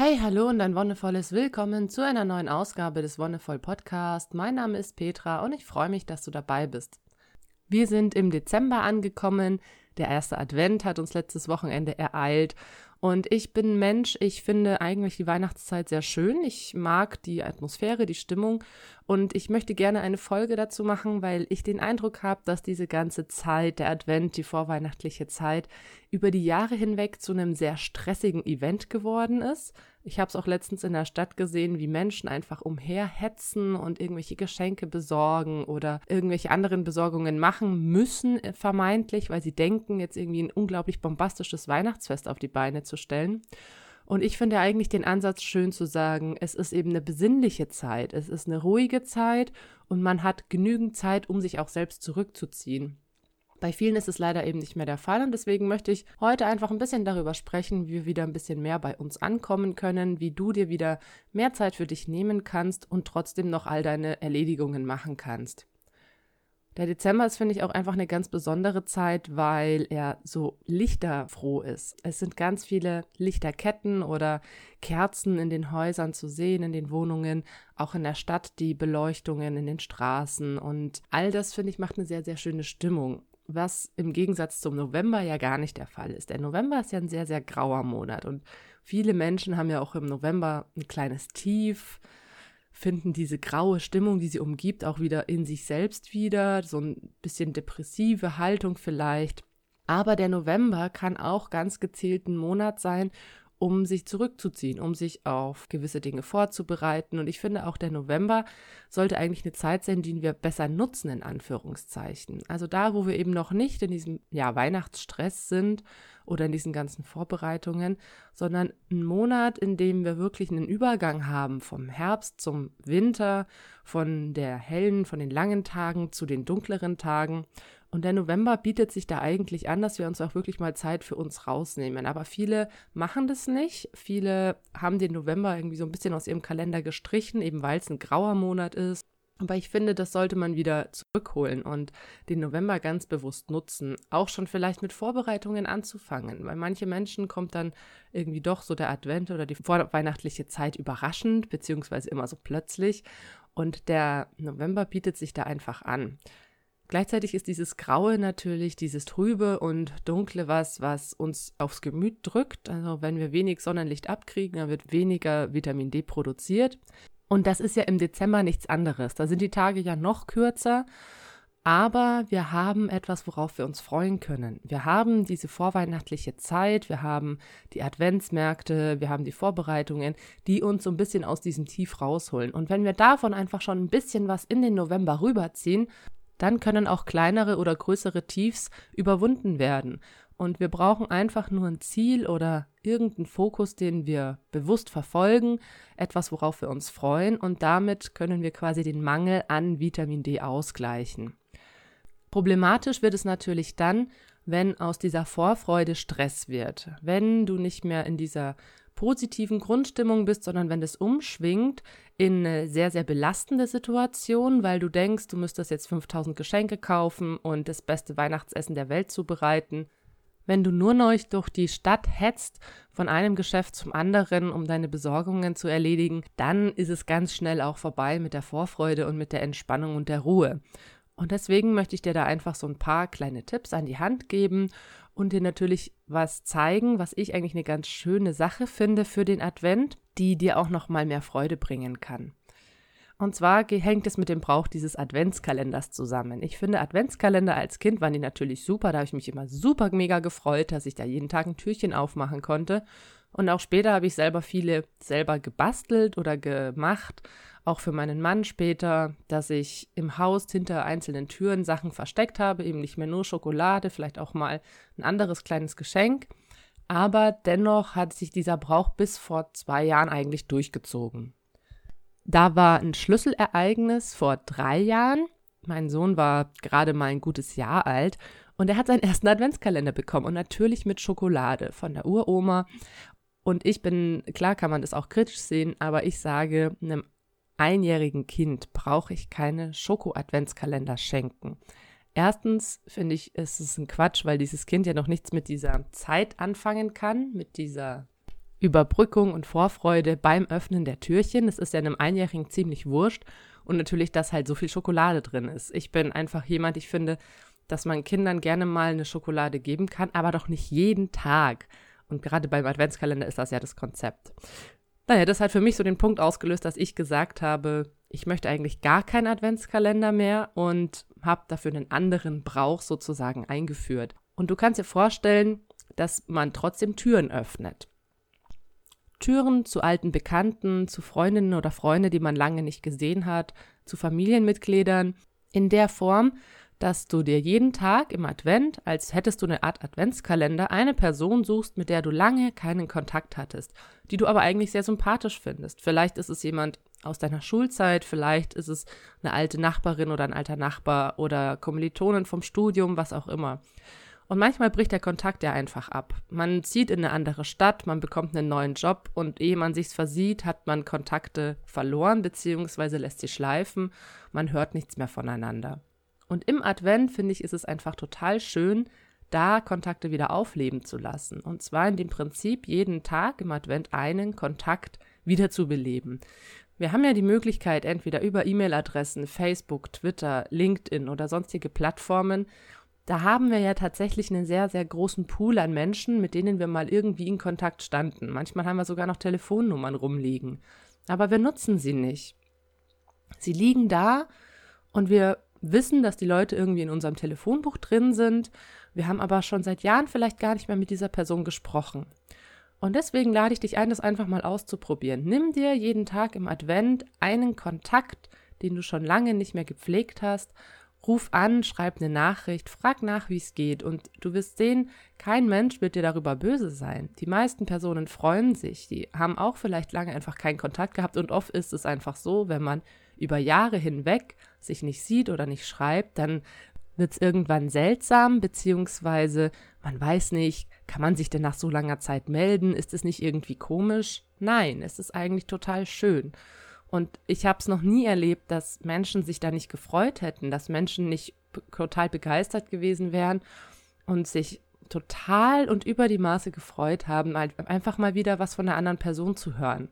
Hey, hallo und ein wundervolles Willkommen zu einer neuen Ausgabe des Wonnevoll Podcast. Mein Name ist Petra und ich freue mich, dass du dabei bist. Wir sind im Dezember angekommen. Der erste Advent hat uns letztes Wochenende ereilt und ich bin Mensch, ich finde eigentlich die Weihnachtszeit sehr schön. Ich mag die Atmosphäre, die Stimmung und ich möchte gerne eine Folge dazu machen, weil ich den Eindruck habe, dass diese ganze Zeit, der Advent, die vorweihnachtliche Zeit, über die Jahre hinweg zu einem sehr stressigen Event geworden ist. Ich habe es auch letztens in der Stadt gesehen, wie Menschen einfach umherhetzen und irgendwelche Geschenke besorgen oder irgendwelche anderen Besorgungen machen müssen, äh, vermeintlich, weil sie denken, jetzt irgendwie ein unglaublich bombastisches Weihnachtsfest auf die Beine zu stellen. Und ich finde eigentlich den Ansatz schön zu sagen, es ist eben eine besinnliche Zeit, es ist eine ruhige Zeit und man hat genügend Zeit, um sich auch selbst zurückzuziehen. Bei vielen ist es leider eben nicht mehr der Fall und deswegen möchte ich heute einfach ein bisschen darüber sprechen, wie wir wieder ein bisschen mehr bei uns ankommen können, wie du dir wieder mehr Zeit für dich nehmen kannst und trotzdem noch all deine Erledigungen machen kannst. Der Dezember ist, finde ich, auch einfach eine ganz besondere Zeit, weil er so lichterfroh ist. Es sind ganz viele Lichterketten oder Kerzen in den Häusern zu sehen, in den Wohnungen, auch in der Stadt die Beleuchtungen in den Straßen und all das, finde ich, macht eine sehr, sehr schöne Stimmung was im Gegensatz zum November ja gar nicht der Fall ist. Der November ist ja ein sehr, sehr grauer Monat und viele Menschen haben ja auch im November ein kleines Tief, finden diese graue Stimmung, die sie umgibt, auch wieder in sich selbst wieder, so ein bisschen depressive Haltung vielleicht. Aber der November kann auch ganz gezielt ein Monat sein, um sich zurückzuziehen, um sich auf gewisse Dinge vorzubereiten. Und ich finde auch der November sollte eigentlich eine Zeit sein, die wir besser nutzen, in Anführungszeichen. Also da, wo wir eben noch nicht in diesem ja, Weihnachtsstress sind oder in diesen ganzen Vorbereitungen, sondern ein Monat, in dem wir wirklich einen Übergang haben vom Herbst zum Winter, von der hellen, von den langen Tagen zu den dunkleren Tagen und der November bietet sich da eigentlich an, dass wir uns auch wirklich mal Zeit für uns rausnehmen. Aber viele machen das nicht. Viele haben den November irgendwie so ein bisschen aus ihrem Kalender gestrichen, eben weil es ein grauer Monat ist. Aber ich finde, das sollte man wieder zurückholen und den November ganz bewusst nutzen. Auch schon vielleicht mit Vorbereitungen anzufangen, weil manche Menschen kommt dann irgendwie doch so der Advent oder die vorweihnachtliche Zeit überraschend, beziehungsweise immer so plötzlich. Und der November bietet sich da einfach an. Gleichzeitig ist dieses Graue natürlich, dieses Trübe und Dunkle was, was uns aufs Gemüt drückt. Also wenn wir wenig Sonnenlicht abkriegen, dann wird weniger Vitamin D produziert. Und das ist ja im Dezember nichts anderes. Da sind die Tage ja noch kürzer. Aber wir haben etwas, worauf wir uns freuen können. Wir haben diese vorweihnachtliche Zeit, wir haben die Adventsmärkte, wir haben die Vorbereitungen, die uns so ein bisschen aus diesem Tief rausholen. Und wenn wir davon einfach schon ein bisschen was in den November rüberziehen, dann können auch kleinere oder größere Tiefs überwunden werden. Und wir brauchen einfach nur ein Ziel oder irgendeinen Fokus, den wir bewusst verfolgen, etwas, worauf wir uns freuen, und damit können wir quasi den Mangel an Vitamin D ausgleichen. Problematisch wird es natürlich dann, wenn aus dieser Vorfreude Stress wird, wenn du nicht mehr in dieser positiven Grundstimmung bist, sondern wenn das umschwingt in eine sehr, sehr belastende Situation, weil du denkst, du müsstest jetzt 5000 Geschenke kaufen und das beste Weihnachtsessen der Welt zubereiten. Wenn du nur neu durch die Stadt hetzt, von einem Geschäft zum anderen, um deine Besorgungen zu erledigen, dann ist es ganz schnell auch vorbei mit der Vorfreude und mit der Entspannung und der Ruhe. Und deswegen möchte ich dir da einfach so ein paar kleine Tipps an die Hand geben und dir natürlich was zeigen, was ich eigentlich eine ganz schöne Sache finde für den Advent, die dir auch noch mal mehr Freude bringen kann. Und zwar hängt es mit dem Brauch dieses Adventskalenders zusammen. Ich finde Adventskalender als Kind waren die natürlich super, da habe ich mich immer super mega gefreut, dass ich da jeden Tag ein Türchen aufmachen konnte. Und auch später habe ich selber viele selber gebastelt oder gemacht auch für meinen Mann später, dass ich im Haus hinter einzelnen Türen Sachen versteckt habe, eben nicht mehr nur Schokolade, vielleicht auch mal ein anderes kleines Geschenk. Aber dennoch hat sich dieser Brauch bis vor zwei Jahren eigentlich durchgezogen. Da war ein Schlüsselereignis vor drei Jahren. Mein Sohn war gerade mal ein gutes Jahr alt und er hat seinen ersten Adventskalender bekommen und natürlich mit Schokolade von der Uroma. Und ich bin, klar kann man das auch kritisch sehen, aber ich sage, einem einjährigen Kind brauche ich keine Schoko-Adventskalender schenken. Erstens finde ich, ist es ein Quatsch, weil dieses Kind ja noch nichts mit dieser Zeit anfangen kann, mit dieser Überbrückung und Vorfreude beim Öffnen der Türchen. Es ist ja einem Einjährigen ziemlich wurscht und natürlich, dass halt so viel Schokolade drin ist. Ich bin einfach jemand, ich finde, dass man Kindern gerne mal eine Schokolade geben kann, aber doch nicht jeden Tag. Und gerade beim Adventskalender ist das ja das Konzept. Naja, das hat für mich so den Punkt ausgelöst, dass ich gesagt habe, ich möchte eigentlich gar keinen Adventskalender mehr und habe dafür einen anderen Brauch sozusagen eingeführt. Und du kannst dir vorstellen, dass man trotzdem Türen öffnet. Türen zu alten Bekannten, zu Freundinnen oder Freunden, die man lange nicht gesehen hat, zu Familienmitgliedern, in der Form, dass du dir jeden Tag im Advent, als hättest du eine Art Adventskalender, eine Person suchst, mit der du lange keinen Kontakt hattest, die du aber eigentlich sehr sympathisch findest. Vielleicht ist es jemand aus deiner Schulzeit, vielleicht ist es eine alte Nachbarin oder ein alter Nachbar oder Kommilitonen vom Studium, was auch immer. Und manchmal bricht der Kontakt ja einfach ab. Man zieht in eine andere Stadt, man bekommt einen neuen Job und ehe man sich's versieht, hat man Kontakte verloren bzw. lässt sie schleifen. Man hört nichts mehr voneinander. Und im Advent, finde ich, ist es einfach total schön, da Kontakte wieder aufleben zu lassen. Und zwar in dem Prinzip, jeden Tag im Advent einen Kontakt wieder zu beleben. Wir haben ja die Möglichkeit, entweder über E-Mail-Adressen, Facebook, Twitter, LinkedIn oder sonstige Plattformen, da haben wir ja tatsächlich einen sehr, sehr großen Pool an Menschen, mit denen wir mal irgendwie in Kontakt standen. Manchmal haben wir sogar noch Telefonnummern rumliegen. Aber wir nutzen sie nicht. Sie liegen da und wir wissen, dass die Leute irgendwie in unserem Telefonbuch drin sind. Wir haben aber schon seit Jahren vielleicht gar nicht mehr mit dieser Person gesprochen. Und deswegen lade ich dich ein, das einfach mal auszuprobieren. Nimm dir jeden Tag im Advent einen Kontakt, den du schon lange nicht mehr gepflegt hast. Ruf an, schreib eine Nachricht, frag nach, wie es geht. Und du wirst sehen, kein Mensch wird dir darüber böse sein. Die meisten Personen freuen sich. Die haben auch vielleicht lange einfach keinen Kontakt gehabt. Und oft ist es einfach so, wenn man über Jahre hinweg sich nicht sieht oder nicht schreibt, dann wird es irgendwann seltsam, beziehungsweise man weiß nicht, kann man sich denn nach so langer Zeit melden? Ist es nicht irgendwie komisch? Nein, es ist eigentlich total schön. Und ich habe es noch nie erlebt, dass Menschen sich da nicht gefreut hätten, dass Menschen nicht total begeistert gewesen wären und sich total und über die Maße gefreut haben, einfach mal wieder was von einer anderen Person zu hören.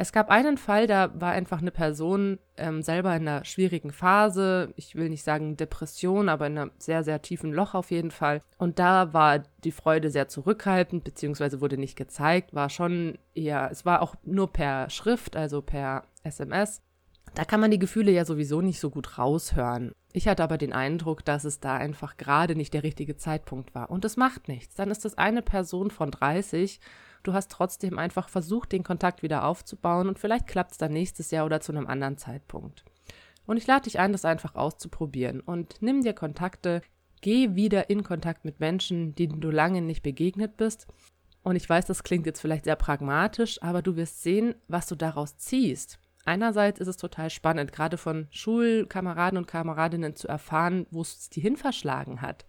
Es gab einen Fall, da war einfach eine Person ähm, selber in einer schwierigen Phase. Ich will nicht sagen Depression, aber in einem sehr, sehr tiefen Loch auf jeden Fall. Und da war die Freude sehr zurückhaltend, beziehungsweise wurde nicht gezeigt, war schon eher, es war auch nur per Schrift, also per SMS. Da kann man die Gefühle ja sowieso nicht so gut raushören. Ich hatte aber den Eindruck, dass es da einfach gerade nicht der richtige Zeitpunkt war. Und es macht nichts. Dann ist das eine Person von 30 Du hast trotzdem einfach versucht, den Kontakt wieder aufzubauen und vielleicht klappt es dann nächstes Jahr oder zu einem anderen Zeitpunkt. Und ich lade dich ein, das einfach auszuprobieren und nimm dir Kontakte, geh wieder in Kontakt mit Menschen, denen du lange nicht begegnet bist. Und ich weiß, das klingt jetzt vielleicht sehr pragmatisch, aber du wirst sehen, was du daraus ziehst. Einerseits ist es total spannend, gerade von Schulkameraden und Kameradinnen zu erfahren, wo es die hin verschlagen hat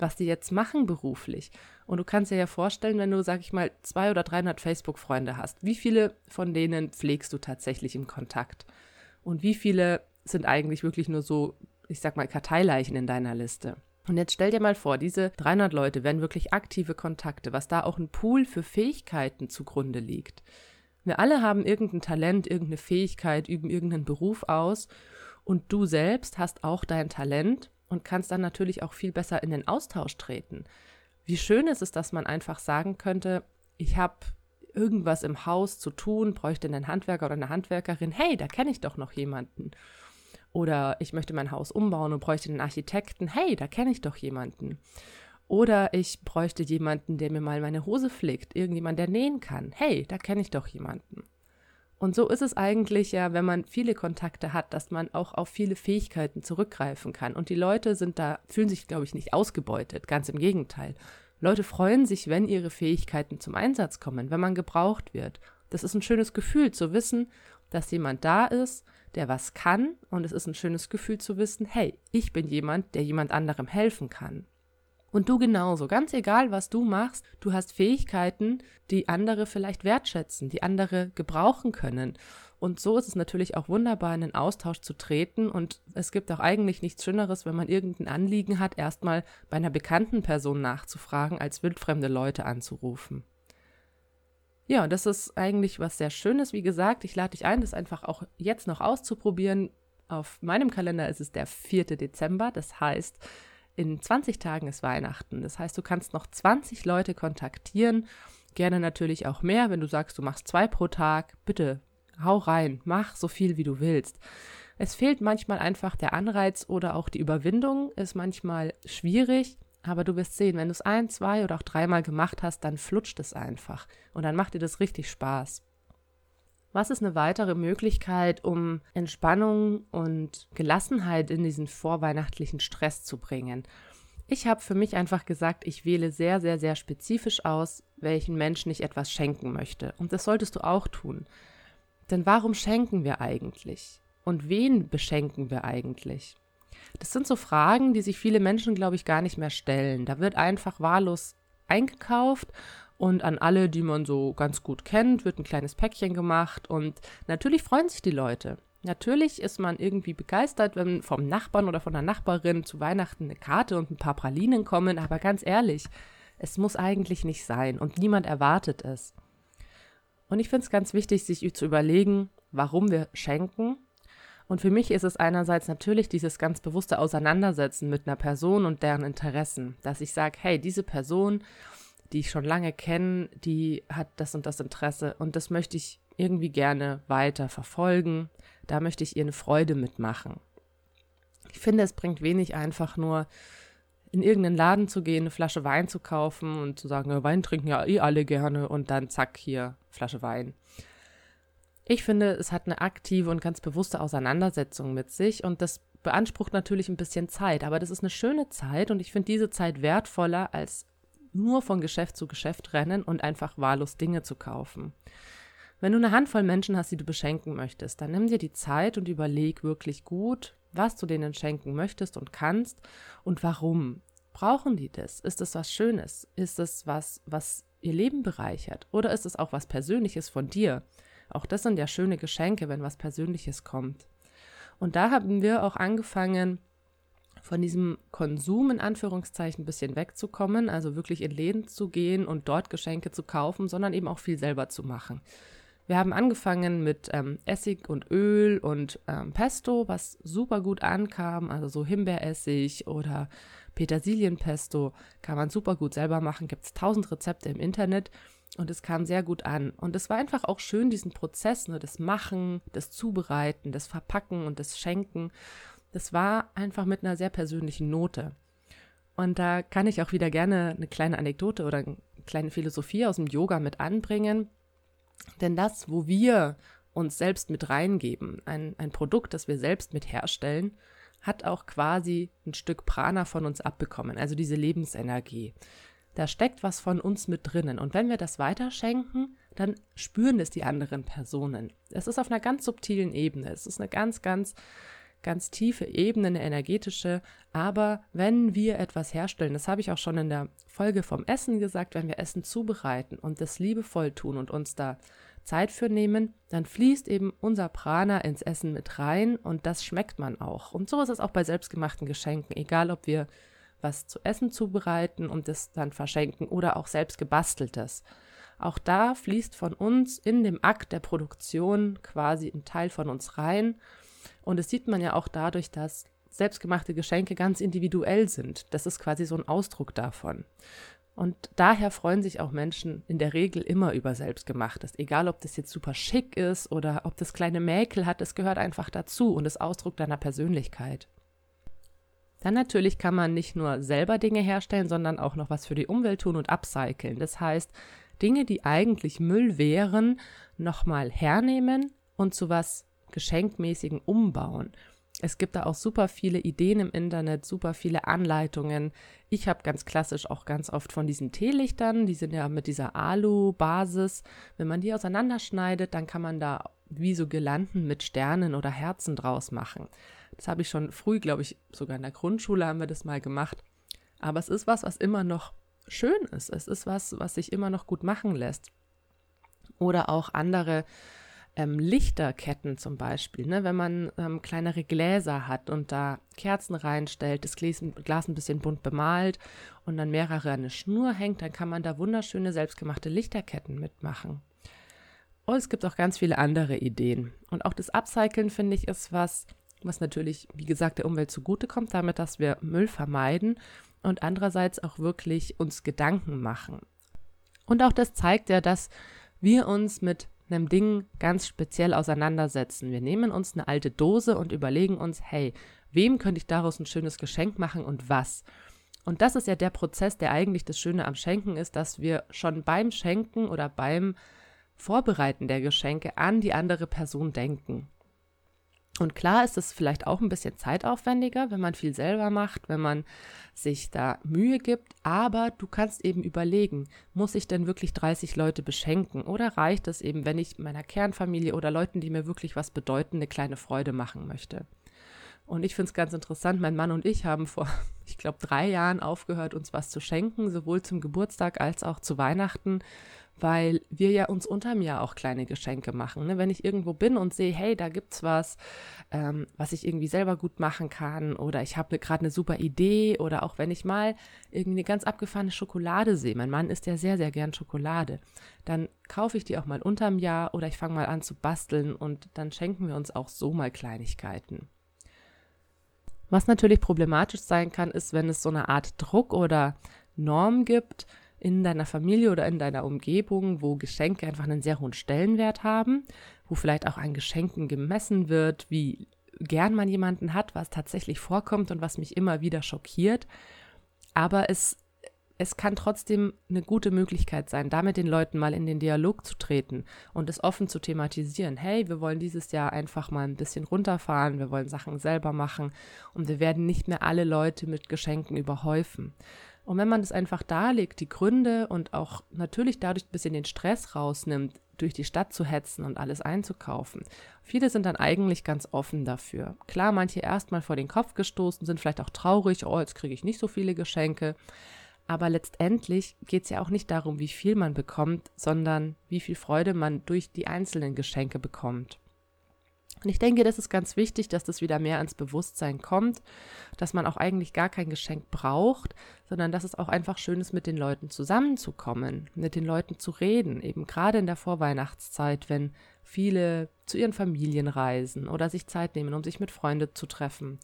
was die jetzt machen beruflich. Und du kannst dir ja vorstellen, wenn du, sag ich mal, zwei oder 300 Facebook-Freunde hast, wie viele von denen pflegst du tatsächlich im Kontakt? Und wie viele sind eigentlich wirklich nur so, ich sag mal, Karteileichen in deiner Liste? Und jetzt stell dir mal vor, diese 300 Leute wären wirklich aktive Kontakte, was da auch ein Pool für Fähigkeiten zugrunde liegt. Wir alle haben irgendein Talent, irgendeine Fähigkeit, üben irgendeinen Beruf aus und du selbst hast auch dein Talent und kannst dann natürlich auch viel besser in den Austausch treten. Wie schön ist es, dass man einfach sagen könnte, ich habe irgendwas im Haus zu tun, bräuchte einen Handwerker oder eine Handwerkerin, hey, da kenne ich doch noch jemanden. Oder ich möchte mein Haus umbauen und bräuchte einen Architekten, hey, da kenne ich doch jemanden. Oder ich bräuchte jemanden, der mir mal meine Hose pflegt, irgendjemand, der nähen kann, hey, da kenne ich doch jemanden. Und so ist es eigentlich ja, wenn man viele Kontakte hat, dass man auch auf viele Fähigkeiten zurückgreifen kann. Und die Leute sind da, fühlen sich, glaube ich, nicht ausgebeutet. Ganz im Gegenteil. Leute freuen sich, wenn ihre Fähigkeiten zum Einsatz kommen, wenn man gebraucht wird. Das ist ein schönes Gefühl zu wissen, dass jemand da ist, der was kann. Und es ist ein schönes Gefühl zu wissen, hey, ich bin jemand, der jemand anderem helfen kann. Und du genauso, ganz egal, was du machst, du hast Fähigkeiten, die andere vielleicht wertschätzen, die andere gebrauchen können. Und so ist es natürlich auch wunderbar, in den Austausch zu treten. Und es gibt auch eigentlich nichts Schöneres, wenn man irgendein Anliegen hat, erstmal bei einer bekannten Person nachzufragen, als wildfremde Leute anzurufen. Ja, das ist eigentlich was sehr Schönes. Wie gesagt, ich lade dich ein, das einfach auch jetzt noch auszuprobieren. Auf meinem Kalender ist es der 4. Dezember. Das heißt, in 20 Tagen ist Weihnachten. Das heißt, du kannst noch 20 Leute kontaktieren. Gerne natürlich auch mehr. Wenn du sagst, du machst zwei pro Tag, bitte hau rein, mach so viel, wie du willst. Es fehlt manchmal einfach der Anreiz oder auch die Überwindung, ist manchmal schwierig. Aber du wirst sehen, wenn du es ein, zwei oder auch dreimal gemacht hast, dann flutscht es einfach. Und dann macht dir das richtig Spaß. Was ist eine weitere Möglichkeit, um Entspannung und Gelassenheit in diesen vorweihnachtlichen Stress zu bringen? Ich habe für mich einfach gesagt, ich wähle sehr, sehr, sehr spezifisch aus, welchen Menschen ich etwas schenken möchte. Und das solltest du auch tun. Denn warum schenken wir eigentlich? Und wen beschenken wir eigentlich? Das sind so Fragen, die sich viele Menschen, glaube ich, gar nicht mehr stellen. Da wird einfach wahllos eingekauft und an alle, die man so ganz gut kennt, wird ein kleines Päckchen gemacht und natürlich freuen sich die Leute. Natürlich ist man irgendwie begeistert, wenn vom Nachbarn oder von der Nachbarin zu Weihnachten eine Karte und ein paar Pralinen kommen, aber ganz ehrlich, es muss eigentlich nicht sein und niemand erwartet es. Und ich finde es ganz wichtig, sich zu überlegen, warum wir schenken und für mich ist es einerseits natürlich dieses ganz bewusste Auseinandersetzen mit einer Person und deren Interessen, dass ich sage, hey, diese Person, die ich schon lange kenne, die hat das und das Interesse und das möchte ich irgendwie gerne weiter verfolgen. Da möchte ich ihr eine Freude mitmachen. Ich finde, es bringt wenig einfach nur in irgendeinen Laden zu gehen, eine Flasche Wein zu kaufen und zu sagen, ja, Wein trinken ja eh alle gerne und dann zack, hier Flasche Wein. Ich finde, es hat eine aktive und ganz bewusste Auseinandersetzung mit sich und das beansprucht natürlich ein bisschen Zeit, aber das ist eine schöne Zeit und ich finde diese Zeit wertvoller als nur von Geschäft zu Geschäft rennen und einfach wahllos Dinge zu kaufen. Wenn du eine Handvoll Menschen hast, die du beschenken möchtest, dann nimm dir die Zeit und überleg wirklich gut, was du denen schenken möchtest und kannst und warum. Brauchen die das? Ist es was Schönes? Ist es was, was ihr Leben bereichert? Oder ist es auch was Persönliches von dir? Auch das sind ja schöne Geschenke, wenn was Persönliches kommt. Und da haben wir auch angefangen, von diesem Konsum in Anführungszeichen ein bisschen wegzukommen, also wirklich in Läden zu gehen und dort Geschenke zu kaufen, sondern eben auch viel selber zu machen. Wir haben angefangen mit ähm, Essig und Öl und ähm, Pesto, was super gut ankam, also so Himbeeressig oder Petersilienpesto kann man super gut selber machen, gibt es tausend Rezepte im Internet und es kam sehr gut an. Und es war einfach auch schön, diesen Prozess, ne, das Machen, das Zubereiten, das Verpacken und das Schenken. Das war einfach mit einer sehr persönlichen Note. Und da kann ich auch wieder gerne eine kleine Anekdote oder eine kleine Philosophie aus dem Yoga mit anbringen. Denn das, wo wir uns selbst mit reingeben, ein, ein Produkt, das wir selbst mit herstellen, hat auch quasi ein Stück Prana von uns abbekommen, also diese Lebensenergie. Da steckt was von uns mit drinnen. Und wenn wir das weiterschenken, dann spüren es die anderen Personen. Es ist auf einer ganz subtilen Ebene. Es ist eine ganz, ganz, ganz tiefe Ebene, eine energetische. Aber wenn wir etwas herstellen, das habe ich auch schon in der Folge vom Essen gesagt, wenn wir Essen zubereiten und das liebevoll tun und uns da Zeit für nehmen, dann fließt eben unser Prana ins Essen mit rein und das schmeckt man auch. Und so ist es auch bei selbstgemachten Geschenken, egal ob wir was zu essen zubereiten und es dann verschenken oder auch selbst gebasteltes. Auch da fließt von uns in dem Akt der Produktion quasi ein Teil von uns rein. Und es sieht man ja auch dadurch, dass selbstgemachte Geschenke ganz individuell sind. Das ist quasi so ein Ausdruck davon. Und daher freuen sich auch Menschen in der Regel immer über Selbstgemachtes. Egal, ob das jetzt super schick ist oder ob das kleine Mäkel hat, es gehört einfach dazu und ist Ausdruck deiner Persönlichkeit. Dann natürlich kann man nicht nur selber Dinge herstellen, sondern auch noch was für die Umwelt tun und upcyclen. Das heißt, Dinge, die eigentlich Müll wären, nochmal hernehmen und zu was Geschenkmäßigen umbauen. Es gibt da auch super viele Ideen im Internet, super viele Anleitungen. Ich habe ganz klassisch auch ganz oft von diesen Teelichtern, die sind ja mit dieser Alu-Basis. Wenn man die auseinanderschneidet, dann kann man da wie so Girlanden mit Sternen oder Herzen draus machen. Das habe ich schon früh, glaube ich, sogar in der Grundschule haben wir das mal gemacht. Aber es ist was, was immer noch schön ist. Es ist was, was sich immer noch gut machen lässt. Oder auch andere ähm, Lichterketten zum Beispiel. Ne? Wenn man ähm, kleinere Gläser hat und da Kerzen reinstellt, das Glas, Glas ein bisschen bunt bemalt und dann mehrere an eine Schnur hängt, dann kann man da wunderschöne selbstgemachte Lichterketten mitmachen. Und es gibt auch ganz viele andere Ideen. Und auch das Upcyclen, finde ich, ist was, was natürlich, wie gesagt, der Umwelt zugutekommt, damit, dass wir Müll vermeiden und andererseits auch wirklich uns Gedanken machen. Und auch das zeigt ja, dass wir uns mit einem Ding ganz speziell auseinandersetzen. Wir nehmen uns eine alte Dose und überlegen uns, hey, wem könnte ich daraus ein schönes Geschenk machen und was? Und das ist ja der Prozess, der eigentlich das Schöne am Schenken ist, dass wir schon beim Schenken oder beim Vorbereiten der Geschenke an die andere Person denken. Und klar ist es vielleicht auch ein bisschen zeitaufwendiger, wenn man viel selber macht, wenn man sich da Mühe gibt, aber du kannst eben überlegen, muss ich denn wirklich 30 Leute beschenken oder reicht es eben, wenn ich meiner Kernfamilie oder Leuten, die mir wirklich was bedeuten, eine kleine Freude machen möchte? Und ich finde es ganz interessant, mein Mann und ich haben vor, ich glaube, drei Jahren aufgehört, uns was zu schenken, sowohl zum Geburtstag als auch zu Weihnachten, weil wir ja uns unterm Jahr auch kleine Geschenke machen. Ne? Wenn ich irgendwo bin und sehe, hey, da gibt's was, ähm, was ich irgendwie selber gut machen kann oder ich habe gerade eine super Idee oder auch wenn ich mal irgendwie eine ganz abgefahrene Schokolade sehe, mein Mann isst ja sehr, sehr gern Schokolade, dann kaufe ich die auch mal unterm Jahr oder ich fange mal an zu basteln und dann schenken wir uns auch so mal Kleinigkeiten. Was natürlich problematisch sein kann, ist, wenn es so eine Art Druck oder Norm gibt, in deiner Familie oder in deiner Umgebung, wo Geschenke einfach einen sehr hohen Stellenwert haben, wo vielleicht auch an Geschenken gemessen wird, wie gern man jemanden hat, was tatsächlich vorkommt und was mich immer wieder schockiert. Aber es, es kann trotzdem eine gute Möglichkeit sein, damit den Leuten mal in den Dialog zu treten und es offen zu thematisieren. Hey, wir wollen dieses Jahr einfach mal ein bisschen runterfahren, wir wollen Sachen selber machen und wir werden nicht mehr alle Leute mit Geschenken überhäufen. Und wenn man das einfach darlegt, die Gründe und auch natürlich dadurch ein bisschen den Stress rausnimmt, durch die Stadt zu hetzen und alles einzukaufen. Viele sind dann eigentlich ganz offen dafür. Klar, manche erstmal vor den Kopf gestoßen, sind vielleicht auch traurig, oh, jetzt kriege ich nicht so viele Geschenke. Aber letztendlich geht es ja auch nicht darum, wie viel man bekommt, sondern wie viel Freude man durch die einzelnen Geschenke bekommt. Und ich denke, das ist ganz wichtig, dass das wieder mehr ans Bewusstsein kommt, dass man auch eigentlich gar kein Geschenk braucht, sondern dass es auch einfach schön ist, mit den Leuten zusammenzukommen, mit den Leuten zu reden, eben gerade in der Vorweihnachtszeit, wenn viele zu ihren Familien reisen oder sich Zeit nehmen, um sich mit Freunden zu treffen.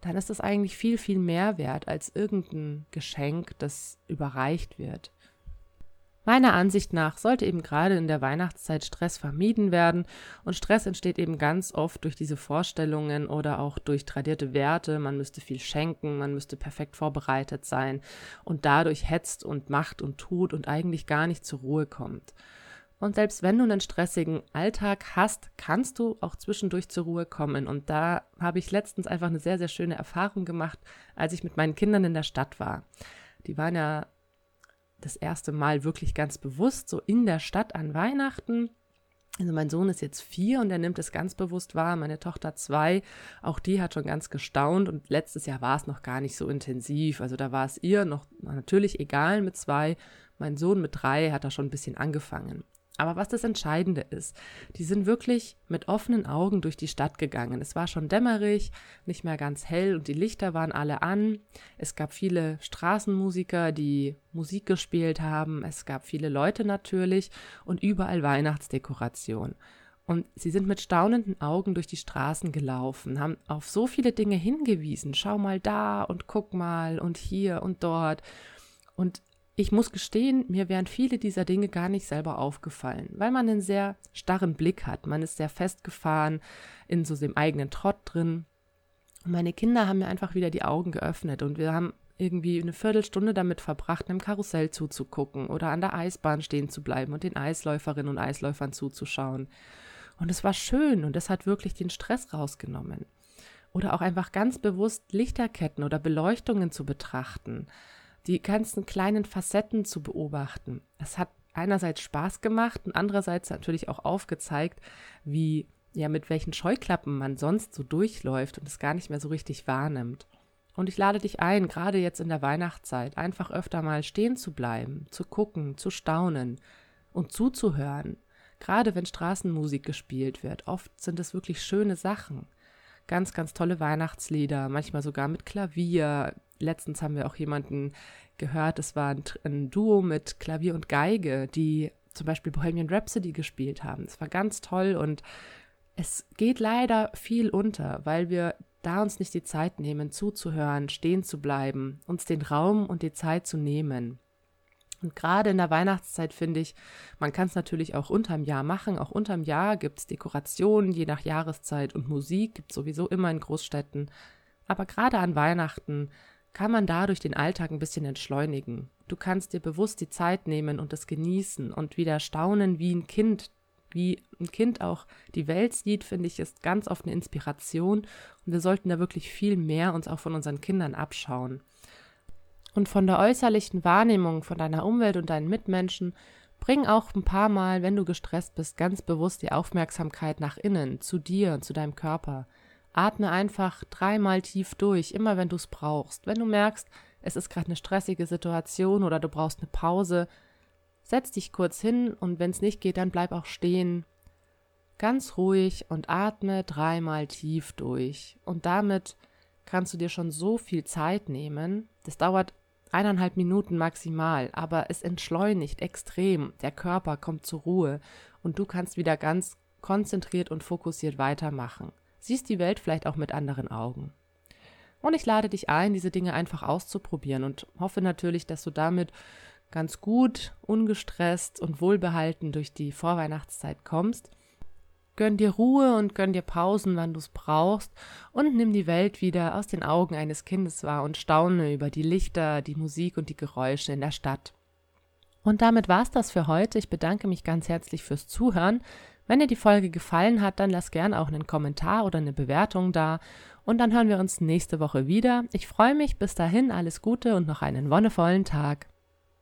Dann ist es eigentlich viel, viel mehr wert als irgendein Geschenk, das überreicht wird. Meiner Ansicht nach sollte eben gerade in der Weihnachtszeit Stress vermieden werden und Stress entsteht eben ganz oft durch diese Vorstellungen oder auch durch tradierte Werte, man müsste viel schenken, man müsste perfekt vorbereitet sein und dadurch hetzt und macht und tut und eigentlich gar nicht zur Ruhe kommt. Und selbst wenn du einen stressigen Alltag hast, kannst du auch zwischendurch zur Ruhe kommen. Und da habe ich letztens einfach eine sehr, sehr schöne Erfahrung gemacht, als ich mit meinen Kindern in der Stadt war. Die waren ja das erste Mal wirklich ganz bewusst so in der Stadt an Weihnachten. Also mein Sohn ist jetzt vier und er nimmt es ganz bewusst wahr. Meine Tochter zwei, auch die hat schon ganz gestaunt und letztes Jahr war es noch gar nicht so intensiv. Also da war es ihr noch natürlich egal mit zwei. Mein Sohn mit drei hat da schon ein bisschen angefangen. Aber was das Entscheidende ist, die sind wirklich mit offenen Augen durch die Stadt gegangen. Es war schon dämmerig, nicht mehr ganz hell und die Lichter waren alle an. Es gab viele Straßenmusiker, die Musik gespielt haben. Es gab viele Leute natürlich und überall Weihnachtsdekoration. Und sie sind mit staunenden Augen durch die Straßen gelaufen, haben auf so viele Dinge hingewiesen. Schau mal da und guck mal und hier und dort. Und ich muss gestehen, mir wären viele dieser Dinge gar nicht selber aufgefallen, weil man einen sehr starren Blick hat. Man ist sehr festgefahren in so dem eigenen Trott drin. Und meine Kinder haben mir einfach wieder die Augen geöffnet und wir haben irgendwie eine Viertelstunde damit verbracht, einem Karussell zuzugucken oder an der Eisbahn stehen zu bleiben und den Eisläuferinnen und Eisläufern zuzuschauen. Und es war schön und es hat wirklich den Stress rausgenommen. Oder auch einfach ganz bewusst Lichterketten oder Beleuchtungen zu betrachten die ganzen kleinen Facetten zu beobachten. Es hat einerseits Spaß gemacht und andererseits natürlich auch aufgezeigt, wie ja mit welchen Scheuklappen man sonst so durchläuft und es gar nicht mehr so richtig wahrnimmt. Und ich lade dich ein, gerade jetzt in der Weihnachtszeit, einfach öfter mal stehen zu bleiben, zu gucken, zu staunen und zuzuhören. Gerade wenn Straßenmusik gespielt wird, oft sind es wirklich schöne Sachen. Ganz, ganz tolle Weihnachtslieder, manchmal sogar mit Klavier, letztens haben wir auch jemanden gehört, es war ein, ein, Duo mit Klavier und Geige, die zum Beispiel Bohemian Rhapsody gespielt haben. Es war ganz toll und es geht leider viel unter, weil wir da uns nicht die Zeit nehmen, zuzuhören, stehen zu bleiben, uns den Raum und die Zeit zu nehmen. Und gerade in der Weihnachtszeit finde ich, man kann es natürlich auch unterm Jahr machen. Auch unterm Jahr gibt es Dekorationen, je nach Jahreszeit und Musik gibt es sowieso immer in Großstädten. Aber gerade an Weihnachten kann man dadurch den Alltag ein bisschen entschleunigen. Du kannst dir bewusst die Zeit nehmen und es genießen und wieder staunen, wie ein Kind, wie ein Kind auch die Welt sieht, finde ich, ist ganz oft eine Inspiration. Und wir sollten da wirklich viel mehr uns auch von unseren Kindern abschauen. Und von der äußerlichen Wahrnehmung von deiner Umwelt und deinen Mitmenschen bring auch ein paar Mal, wenn du gestresst bist, ganz bewusst die Aufmerksamkeit nach innen, zu dir und zu deinem Körper. Atme einfach dreimal tief durch, immer wenn du es brauchst. Wenn du merkst, es ist gerade eine stressige Situation oder du brauchst eine Pause, setz dich kurz hin und wenn es nicht geht, dann bleib auch stehen. Ganz ruhig und atme dreimal tief durch. Und damit kannst du dir schon so viel Zeit nehmen. Das dauert eineinhalb Minuten maximal, aber es entschleunigt extrem. Der Körper kommt zur Ruhe und du kannst wieder ganz konzentriert und fokussiert weitermachen. Siehst die Welt vielleicht auch mit anderen Augen. Und ich lade dich ein, diese Dinge einfach auszuprobieren und hoffe natürlich, dass du damit ganz gut, ungestresst und wohlbehalten durch die Vorweihnachtszeit kommst Gönn dir Ruhe und gönn dir Pausen, wann du es brauchst, und nimm die Welt wieder aus den Augen eines Kindes wahr und staune über die Lichter, die Musik und die Geräusche in der Stadt. Und damit war's das für heute. Ich bedanke mich ganz herzlich fürs Zuhören. Wenn dir die Folge gefallen hat, dann lass gern auch einen Kommentar oder eine Bewertung da. Und dann hören wir uns nächste Woche wieder. Ich freue mich. Bis dahin alles Gute und noch einen wonnevollen Tag.